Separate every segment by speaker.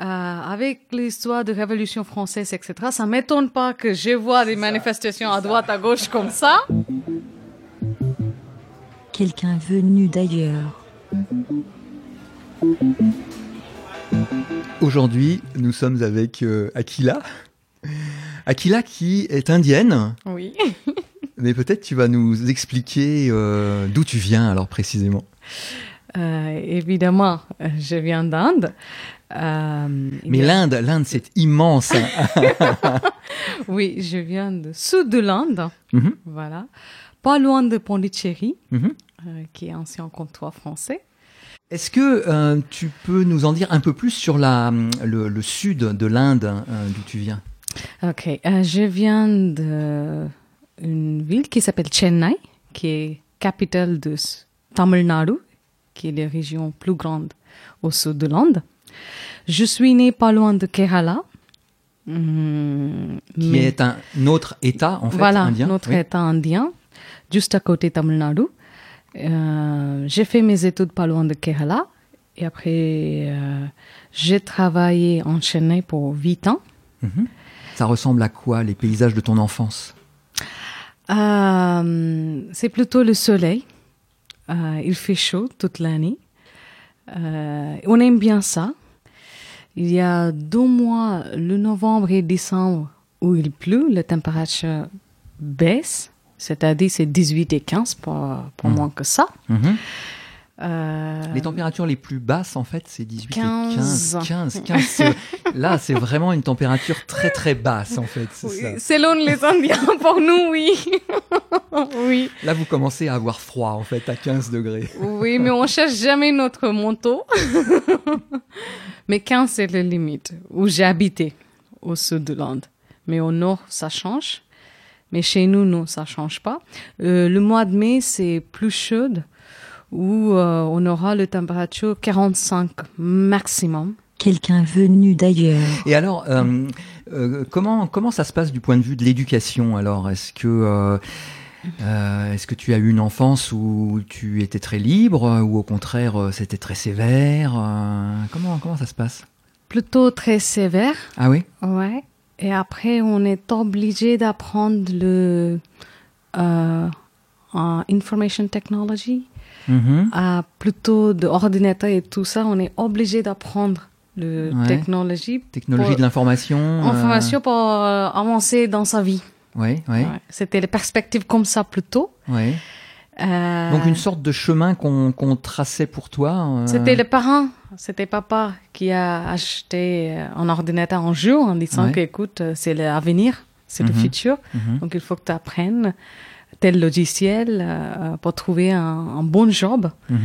Speaker 1: euh, avec l'histoire de Révolution française, etc., ça m'étonne pas que je vois des manifestations à droite, à gauche comme ça.
Speaker 2: Quelqu'un venu d'ailleurs.
Speaker 3: Aujourd'hui, nous sommes avec euh, Aquila. Aquila qui est indienne,
Speaker 1: Oui.
Speaker 3: mais peut-être tu vas nous expliquer euh, d'où tu viens alors précisément.
Speaker 1: Euh, évidemment, je viens d'Inde. Euh,
Speaker 3: Mais l'Inde, l'Inde c'est immense. hein.
Speaker 1: Oui, je viens de sud de l'Inde.
Speaker 3: Mhm,
Speaker 1: Voilà. Pas loin de Pondichéry,
Speaker 3: mhm.
Speaker 1: euh, qui est ancien comptoir français.
Speaker 3: Est-ce que euh, tu peux nous en dire un peu plus sur la, le, le sud de l'Inde euh, d'où tu viens?
Speaker 1: Ok, je viens de une ville qui s'appelle Chennai, qui est capitale de Tamil Nadu, qui est la région plus grande au sud de l'Inde. Je suis née pas loin de Kerala. Hum,
Speaker 3: Qui
Speaker 1: mais-
Speaker 3: est un autre État en fait
Speaker 1: voilà,
Speaker 3: indien
Speaker 1: notre
Speaker 3: Oui.
Speaker 1: État indien, juste à côté de Tamil Nadu. Euh, j'ai fait mes études pas loin de Kerala. Et après, euh, j'ai travaillé en Chennai pour 8 ans.
Speaker 3: Mhm. Ça ressemble à quoi les paysages de ton enfance?
Speaker 1: Euh, c'est plutôt le soleil. Il fait chaud toute l'année. On aime bien ça. Il y a deux mois, le novembre et décembre, où il pleut, la température baisse. C'est-à-dire c'est 18 et 15, pas, pas
Speaker 3: Mhm.
Speaker 1: moins que ça.
Speaker 3: Mhm.
Speaker 1: Euh,
Speaker 3: Les températures les plus basses, en fait, c'est 18
Speaker 1: 15.
Speaker 3: et 15. 15, 15 c'est- là, c'est vraiment une température très très basse, en fait. c'est
Speaker 1: oui,
Speaker 3: ça.
Speaker 1: selon les Indiens, pour nous, oui. oui.
Speaker 3: Là, vous commencez à avoir froid, en fait, à 15 degrés.
Speaker 1: Oui, mais on cherche jamais notre manteau. mais 15, c'est la limite où j'ai habité, au sud de l'Inde. Mais au nord, ça change. Mais chez nous, non, ça change pas. Euh, le mois de mai, c'est plus chaud, où euh, on aura la température 45 maximum.
Speaker 2: Quelqu'un venu d'ailleurs.
Speaker 3: Et alors, euh, euh, comment, comment ça se passe du point de vue de l'éducation Alors, est-ce que, euh, est-ce que tu as eu une enfance où tu étais très libre ou au contraire c'était très sévère comment, comment ça se passe?
Speaker 1: Plutôt très sévère.
Speaker 3: Ah oui?
Speaker 1: Ouais. Et après, on est obligé d'apprendre le euh, en information technology, à plutôt de ordinateur et tout ça. On est obligé d'apprendre le
Speaker 3: Ouais.
Speaker 1: technologie,
Speaker 3: Technologie
Speaker 1: Pour-
Speaker 3: de l'information euh,
Speaker 1: information pour euh, avancer dans sa vie.
Speaker 3: Oui, oui,
Speaker 1: Ouais. C'était les perspectives comme ça plutôt.
Speaker 3: oui.
Speaker 1: Euh,
Speaker 3: Donc une sorte de chemin qu'on qu'on traçait pour toi euh,
Speaker 1: C'était les parents, c'était papa qui a acheté euh, un ordinateur un jour en disant
Speaker 3: Ouais.
Speaker 1: que, écoute, euh, c'est l'avenir, c'est le
Speaker 3: Mhm.
Speaker 1: futur.
Speaker 3: Mhm.
Speaker 1: Donc il faut que tu apprennes tel logiciel euh, pour trouver un, un bon job
Speaker 3: Mhm.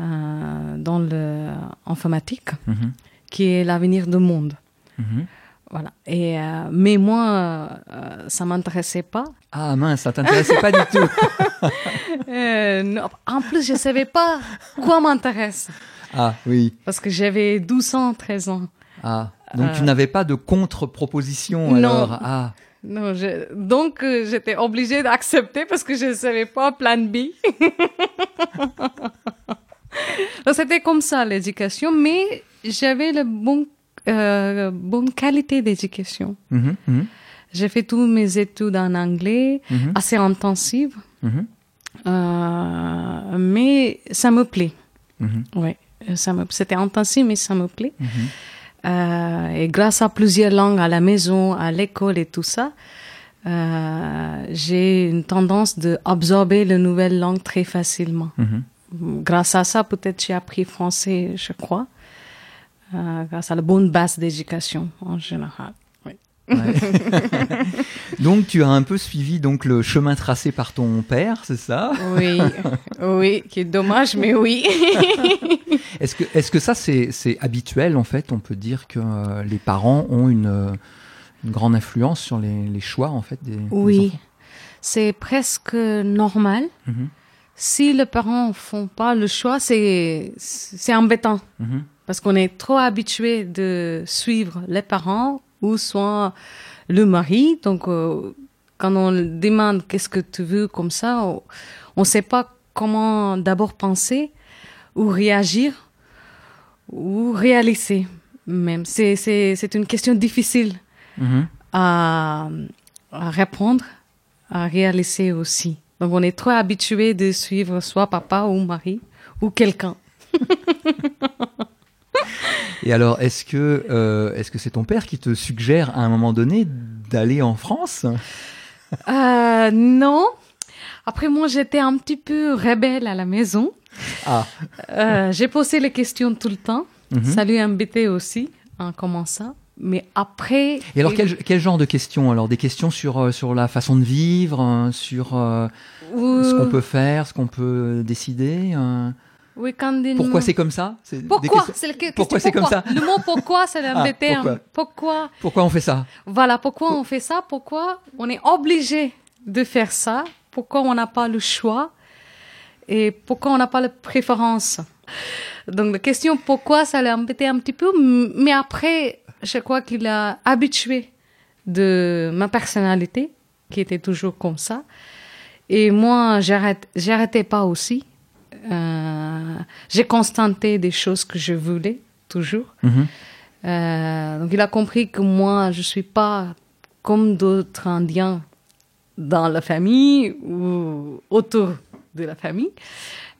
Speaker 1: euh, dans l'informatique,
Speaker 3: Mhm.
Speaker 1: qui est l'avenir du monde.
Speaker 3: Mhm.
Speaker 1: Voilà. Et, euh, mais moi, euh, euh, ça m'intéressait pas.
Speaker 3: Ah mince, ça t'intéressait pas du tout.
Speaker 1: Euh, non, en plus, je savais pas quoi m'intéresse.
Speaker 3: Ah oui.
Speaker 1: Parce que j'avais 12 ans, 13 ans.
Speaker 3: Ah. Donc tu
Speaker 1: Euh.
Speaker 3: n'avais pas de contre-proposition
Speaker 1: Non.
Speaker 3: alors Ah.
Speaker 1: Non, je- donc euh, j'étais obligée d'accepter parce que je ne savais pas plan B. Donc, C'était comme ça l'éducation, mais j'avais la bonne, euh, bonne qualité d'éducation.
Speaker 3: Mhm, mhm,
Speaker 1: J'ai fait toutes mes études en anglais,
Speaker 3: mhm,
Speaker 1: assez intensives, euh, mais ça me plaît. Ouais, ça me, c'était intensif, mais ça me plaît. Euh, et grâce à plusieurs langues à la maison, à l'école et tout ça, euh, j'ai une tendance de absorber les nouvelles langues très facilement.
Speaker 3: Mhm.
Speaker 1: Grâce à ça, peut-être j'ai appris français, je crois, euh, grâce à la bonne base d'éducation en général.
Speaker 3: Ouais. donc tu as un peu suivi donc le chemin tracé par ton père, c'est ça?
Speaker 1: Oui, oui, qui est dommage, mais oui.
Speaker 3: Est-ce que est-ce que ça c'est c'est habituel en fait? On peut dire que euh, les parents ont une, euh, une grande influence sur les, les choix en fait des,
Speaker 1: Oui, c'est presque normal.
Speaker 3: Mhm,
Speaker 1: Si les parents font pas le choix, c'est c'est embêtant.
Speaker 3: mhm,
Speaker 1: Parce qu'on est trop habitué de suivre les parents ou soit le mari. Donc, euh, quand on demande qu'est-ce que tu veux comme ça, on ne sait pas comment d'abord penser ou réagir ou réaliser. Même, c'est, c'est, c'est une question difficile
Speaker 3: Mhm.
Speaker 1: à, à répondre, à réaliser aussi. Donc, on est trop habitué de suivre soit papa ou mari ou quelqu'un.
Speaker 3: Et alors, est-ce que euh, est-ce que c'est ton père qui te suggère à un moment donné d'aller en France?
Speaker 1: Euh, non. Après, moi, j'étais un petit peu rebelle à la maison.
Speaker 3: Ah,
Speaker 1: Euh, j'ai posé les questions tout le temps.
Speaker 3: Mhm.
Speaker 1: Ça lui embêtait aussi en commençant. Mais après.
Speaker 3: Et alors, quel, quel genre de questions? Alors, des questions sur, euh, sur la façon de vivre, sur euh, ce qu'on peut faire, ce qu'on peut décider Pourquoi c'est comme ça C'est
Speaker 1: Pourquoi C'est que-
Speaker 3: Pourquoi c'est comme ça
Speaker 1: Le mot pourquoi, ça l'embêtait.
Speaker 3: pourquoi
Speaker 1: hein. pourquoi
Speaker 3: Pourquoi on fait ça
Speaker 1: Voilà, pourquoi on fait ça Pourquoi on est obligé de faire ça Pourquoi on n'a pas le choix Et pourquoi on n'a pas la préférence Donc la question pourquoi, ça l'a embêté un petit peu, mais après, je crois qu'il a habitué de ma personnalité, qui était toujours comme ça. Et moi, j'arrête, j'arrêtais pas aussi. Euh, j'ai constaté des choses que je voulais toujours.
Speaker 3: Mhm.
Speaker 1: Euh, donc il a compris que moi, je suis pas comme d'autres Indiens dans la famille ou autour de la famille.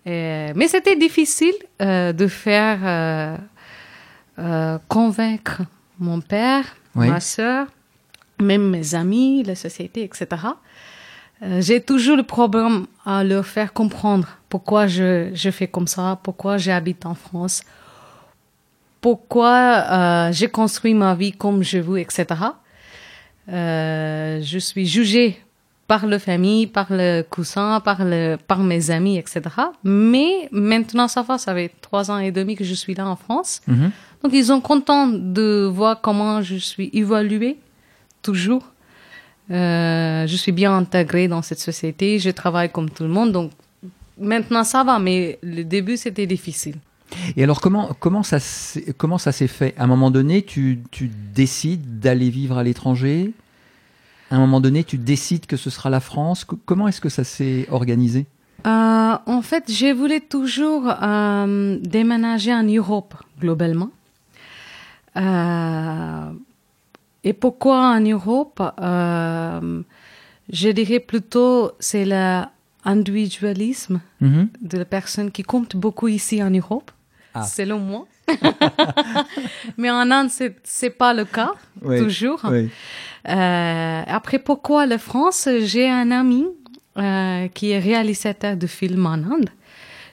Speaker 1: Euh, mais c'était difficile euh, de faire euh, euh, convaincre mon père,
Speaker 3: Oui.
Speaker 1: ma sœur, même mes amis, la société, etc. Euh, J'ai toujours le problème à leur faire comprendre pourquoi je, je fais comme ça, pourquoi j'habite en France, pourquoi euh, j'ai construit ma vie comme je veux, etc. Euh, je suis jugée par la famille, par le cousin, par, le, par mes amis, etc. Mais maintenant, ça va, ça fait trois ans et demi que je suis là en France.
Speaker 3: Mhm.
Speaker 1: Donc, ils sont contents de voir comment je suis évaluée, toujours. Euh, je suis bien intégrée dans cette société, je travaille comme tout le monde. Donc, maintenant, ça va, mais le début, c'était difficile.
Speaker 3: Et alors, comment, comment ça s'est comment ça s'est fait? À un moment donné, tu, tu décides d'aller vivre à l'étranger? À un moment donné, tu décides que ce sera la France? Co- Comment est-ce que ça s'est organisé?
Speaker 1: Euh, en fait, je voulais toujours euh, déménager en Europe, globalement. Euh, et pourquoi en Europe Euh, Je dirais plutôt c'est l'individualisme
Speaker 3: Mhm.
Speaker 1: de la personne qui compte beaucoup ici en Europe,
Speaker 3: Ah.
Speaker 1: selon moi. Mais en Inde, c'est c'est pas le cas,
Speaker 3: Oui,
Speaker 1: toujours.
Speaker 3: Oui.
Speaker 1: Euh, après, pourquoi la France? J'ai un ami euh, qui est réalisateur de films en Inde.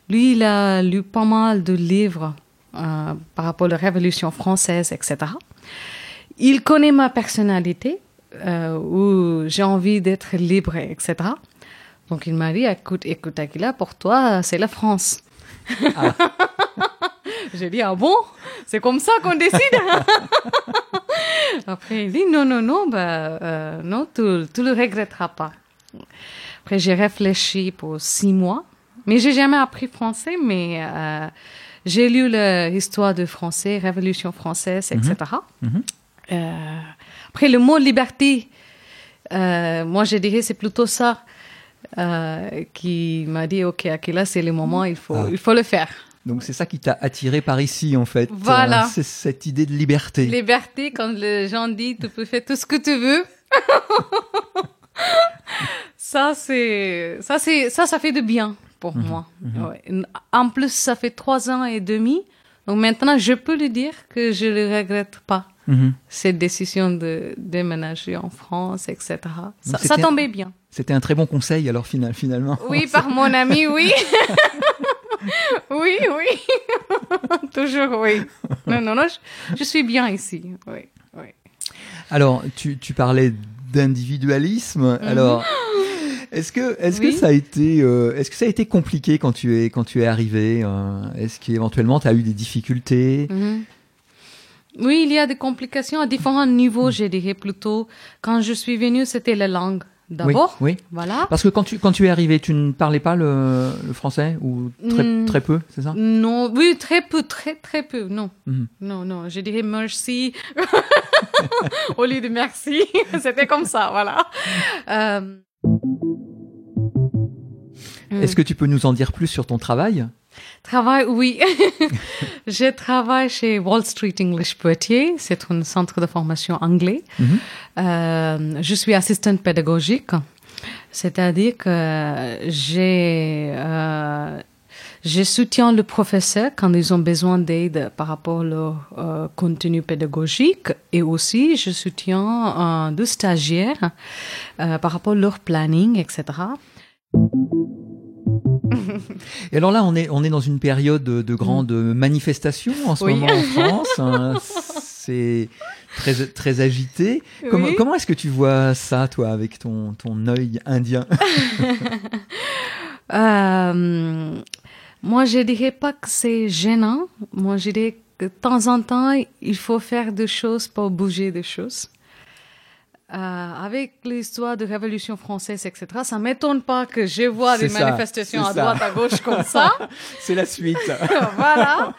Speaker 1: Lui, il a lu pas mal de livres euh, par rapport à la Révolution française, etc. Il connaît ma personnalité, euh, où j'ai envie d'être libre, etc. Donc, il m'a dit, écoute, écoute, Aguila, pour toi, c'est la France. J'ai dit, ah bon? C'est comme ça qu'on décide Après, il dit, non, non, non, bah, euh, non, tu ne le regretteras pas. Après, j'ai réfléchi pour six mois, mais j'ai jamais appris français, mais euh, j'ai lu l'histoire de français, Révolution française, etc.
Speaker 3: Mhm.
Speaker 1: Euh, après, le mot liberté, euh, moi, je dirais, c'est plutôt ça euh, qui m'a dit, OK, Akila, c'est le moment, il faut,
Speaker 3: Ah.
Speaker 1: il faut le faire.
Speaker 3: Donc, c'est ça qui t'a attiré par ici, en fait.
Speaker 1: Voilà.
Speaker 3: C'est cette idée de liberté.
Speaker 1: Liberté, quand les gens disent tu peux faire tout ce que tu veux. ça, c'est, ça, c'est, ça, ça fait de bien pour moi. Ouais. En plus, ça fait trois ans et demi. Donc maintenant, je peux lui dire que je ne regrette pas
Speaker 3: Mhm.
Speaker 1: cette décision de déménager en France, etc. Ça, tombait bien.
Speaker 3: C'était un très bon conseil, alors, final- finalement.
Speaker 1: Oui, par mon ami, oui. oui, oui. Toujours, oui. Non, non, non, je, je suis bien ici. Oui, oui.
Speaker 3: Alors, tu, tu parlais d'individualisme. Alors, est-ce que, est-ce que
Speaker 1: Mhm.
Speaker 3: Ça a été, euh, est-ce que ça a été compliqué quand tu es, quand tu es arrivé euh, Est-ce qu'éventuellement tu as eu des difficultés?
Speaker 1: Mhm. Oui, il y a des complications à différents niveaux, je dirais plutôt. Quand je suis venue, c'était la langue d'abord.
Speaker 3: Oui, oui.
Speaker 1: Voilà.
Speaker 3: Parce que quand tu, quand tu es arrivé, tu ne parlais pas le, le français ou très,
Speaker 1: Mm.
Speaker 3: très peu, c'est ça?
Speaker 1: Non, oui, très peu, très, très peu. Non,
Speaker 3: Mhm.
Speaker 1: non, non. Je dirais merci au lieu de merci. c'était comme ça, voilà. Euh,
Speaker 3: Est-ce que tu peux nous en dire plus sur ton travail?
Speaker 1: Travail, oui. je travaille chez Wall Street English Poitiers. C'est un centre de formation anglais.
Speaker 3: Mhm.
Speaker 1: Euh, je suis assistante pédagogique. C'est-à-dire que j'ai, euh, je soutiens le professeur quand ils ont besoin d'aide par rapport leur euh, contenu pédagogique et aussi je soutiens euh, deux stagiaires par rapport à leur planning, etc.
Speaker 3: Et alors là, on est, on est dans une période de, de grande manifestation en ce
Speaker 1: Oui.
Speaker 3: moment en France. hein. C'est très, très agité. Comment, est-ce que tu vois ça, toi, avec ton, ton œil indien?
Speaker 1: Euh, moi, je dirais pas que c'est gênant. Moi, je dirais que de temps en temps, il faut faire des choses pour bouger des choses. Euh, avec l'histoire de Révolution française, etc., ça m'étonne pas que je vois des
Speaker 3: ça,
Speaker 1: manifestations à
Speaker 3: ça.
Speaker 1: droite, à gauche comme ça.
Speaker 3: C'est la suite.
Speaker 1: voilà.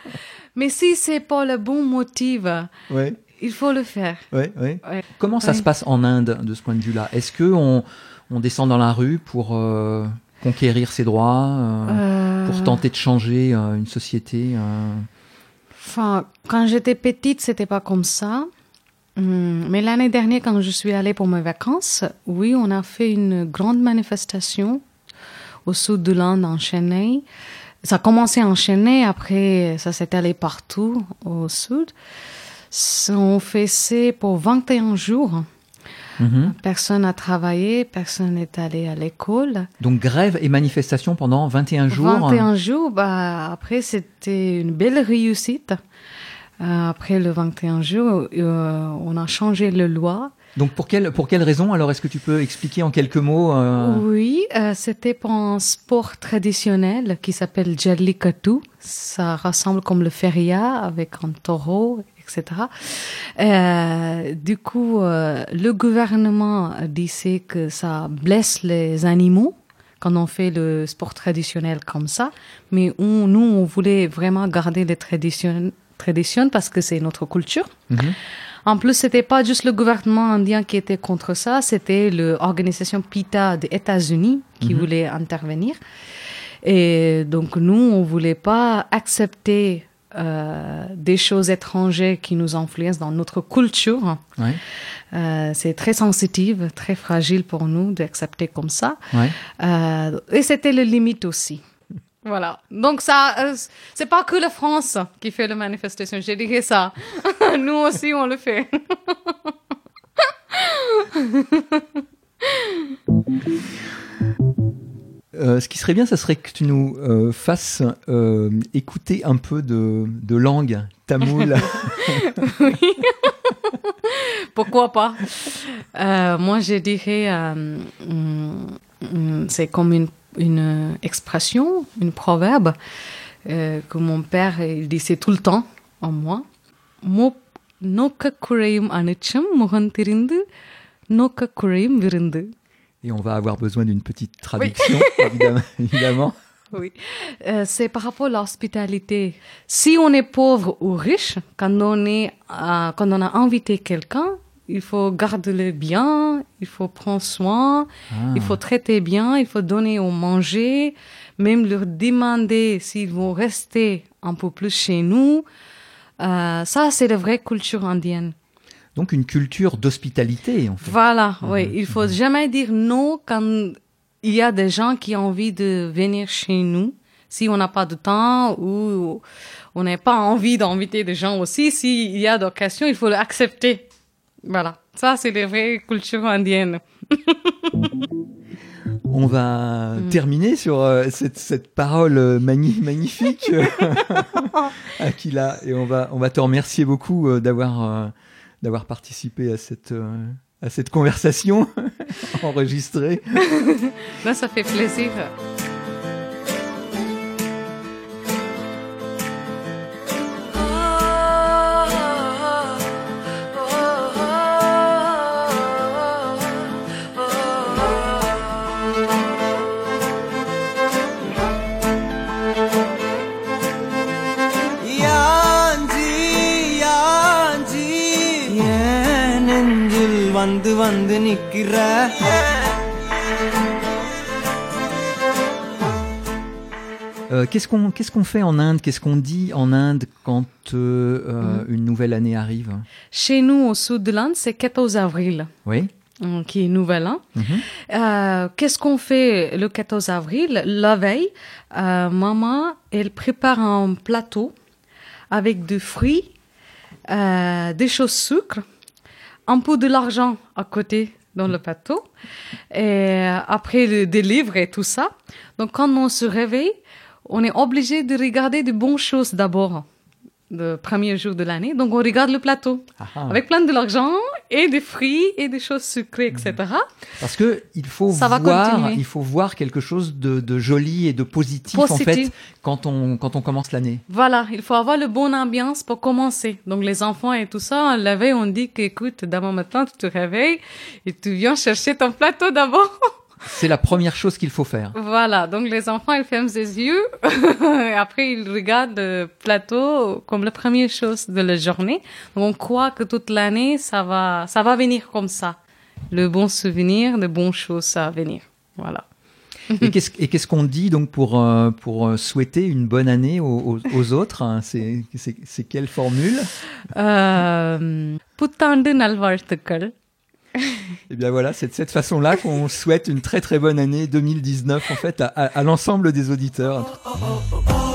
Speaker 1: Mais si c'est pas le bon motif,
Speaker 3: ouais,
Speaker 1: il faut le faire.
Speaker 3: ouais, ouais.
Speaker 1: Ouais.
Speaker 3: Comment ça se passe en Inde de ce point de vue-là? Est-ce que on, on descend dans la rue pour euh, conquérir ses droits, euh,
Speaker 1: Euh,
Speaker 3: pour tenter de changer euh, une société euh,
Speaker 1: Enfin, quand j'étais petite, c'était pas comme ça. Hum, Mais l'année dernière, quand je suis allée pour mes vacances, oui, on a fait une grande manifestation au sud de l'Inde, en Chennai. Ça a commencé en Chennai, après ça s'est allé partout au sud. On fait ça pour 21 jours.
Speaker 3: mhm.
Speaker 1: Personne n'a travaillé, personne n'est allé à l'école.
Speaker 3: Donc grève et manifestation pendant 21 jours.
Speaker 1: 21 jours, bah, après, c'était une belle réussite. Euh, après le 21 jours, euh, on a changé la loi.
Speaker 3: Donc pour quelle, pour quelle raison? Alors est-ce que tu peux expliquer en quelques mots euh,
Speaker 1: Oui, euh, c'était pour un sport traditionnel qui s'appelle Jallikattu. Ça ressemble comme le feria avec un taureau, etc. Euh, du coup, euh, le gouvernement disait que ça blesse les animaux quand on fait le sport traditionnel comme ça. Mais on- nous, on voulait vraiment garder les traditions, traditions parce que c'est notre culture.
Speaker 3: mhm.
Speaker 1: En plus, c'était pas juste le gouvernement indien qui était contre ça, c'était l'organisation PITA des États-Unis qui
Speaker 3: Mhm.
Speaker 1: voulait intervenir. Et donc, nous, on voulait pas accepter euh, des choses étrangères qui nous influencent dans notre culture.
Speaker 3: Ouais,
Speaker 1: Euh, c'est très sensitif, très fragile pour nous d'accepter comme ça.
Speaker 3: ouais.
Speaker 1: Euh, et c'était le limite aussi. Voilà. Donc ça, euh, c'est pas que la France qui fait la manifestation, je dirais ça. Nous aussi, on le fait.
Speaker 3: Euh, ce qui serait bien, ça serait que tu nous euh, fasses écouter un peu de, de langue tamoule.
Speaker 1: Pourquoi pas? Moi, je dirais, hum, hum, c'est comme une, une euh, expression, une proverbe euh, que mon père il disait tout le temps en moi.
Speaker 3: Et on va avoir besoin d'une petite traduction, évidemment.
Speaker 1: Oui, euh, c'est par rapport à l'hospitalité. Si on est pauvre ou riche, quand on, est, quand on a invité quelqu'un, il faut garder le bien, il faut prendre soin,
Speaker 3: Ah.
Speaker 1: il faut traiter bien, il faut donner au manger, même leur demander s'ils vont rester un peu plus chez nous. Euh, ça, c'est la vraie culture indienne.
Speaker 3: Donc une culture d'hospitalité, en fait.
Speaker 1: Voilà, oui. Il faut jamais dire non quand il y a des gens qui ont envie de venir chez nous. Si on n'a pas de temps ou on n'a pas envie d'inviter des gens aussi, s'il y a d'occasion, il faut l'accepter. Voilà. Ça, c'est les vraies cultures indiennes.
Speaker 3: On va terminer sur euh, cette, cette parole euh, magni- magnifique, euh, Aquila, et on va, on va te remercier beaucoup euh, d'avoir d'avoir participé à cette, à cette conversation enregistrée.
Speaker 1: Là, ça fait plaisir.
Speaker 4: வந்து வந்து நிக்கிற
Speaker 3: Euh, qu'est-ce qu'on qu'est-ce qu'on fait en Inde Qu'est-ce qu'on dit en Inde quand euh, euh,
Speaker 1: Mhm.
Speaker 3: une nouvelle année arrive
Speaker 1: Chez nous, au sud de l'Inde, c'est 14 avril,
Speaker 3: Oui.
Speaker 1: euh, qui est Nouvel An.
Speaker 3: Mhm.
Speaker 1: Euh, Qu'est-ce qu'on fait le 14 avril La veille, euh, maman, elle prépare un plateau avec des fruits, euh, des choses sucre, un peu de l'argent à côté dans le plateau, et après le, des livres et tout ça. Donc quand on se réveille, on est obligé de regarder de bonnes choses d'abord, le premier jour de l'année. Donc on regarde le plateau
Speaker 3: Ah ah.
Speaker 1: avec plein de l'argent et des fruits et des choses sucrées, etc.
Speaker 3: Parce que il faut
Speaker 1: Ça
Speaker 3: voir, il faut voir quelque chose de, de joli et de positif, en fait quand on quand on commence l'année.
Speaker 1: Voilà, il faut avoir le bon ambiance pour commencer. Donc les enfants et tout ça, la veille, on dit qu'écoute, demain matin, tu te réveilles et tu viens chercher ton plateau d'abord.
Speaker 3: C'est la première chose qu'il faut faire.
Speaker 1: voilà, donc les enfants, ils ferment les yeux et après ils regardent le plateau comme la première chose de la journée. Donc on croit que toute l'année, ça va, ça va venir comme ça. Le bon souvenir, de bonnes choses à venir. Voilà.
Speaker 3: Et qu'est-ce qu'on dit donc pour euh, pour euh, souhaiter une bonne année aux, aux- autres hein? C'est quelle formule?
Speaker 1: Euh, Et
Speaker 3: eh bien voilà, c'est de cette façon-là qu'on souhaite une très très bonne année 2019 en fait à, à l'ensemble des auditeurs.
Speaker 4: Oh, oh, oh,